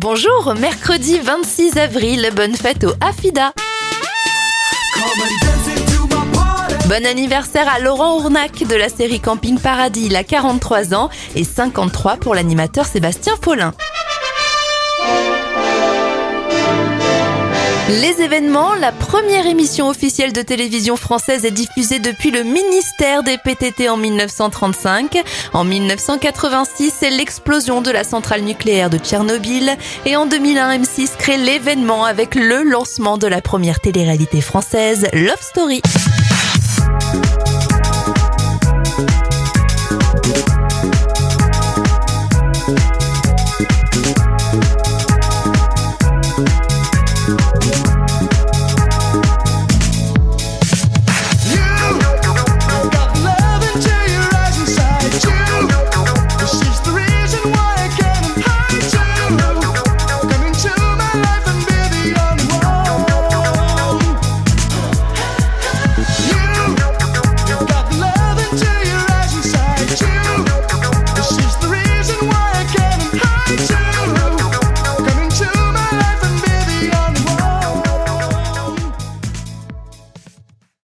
Bonjour, mercredi 26 avril, bonne fête au Afida. Bon anniversaire à Laurent Ournac de la série Camping Paradis, il a 43 ans et 53 pour l'animateur Sébastien Follin. Les événements, la première émission officielle de télévision française est diffusée depuis le ministère des PTT en 1935. En 1986, c'est l'explosion de la centrale nucléaire de Tchernobyl. Et en 2001, M6 crée l'événement avec le lancement de la première télé-réalité française, Love Story.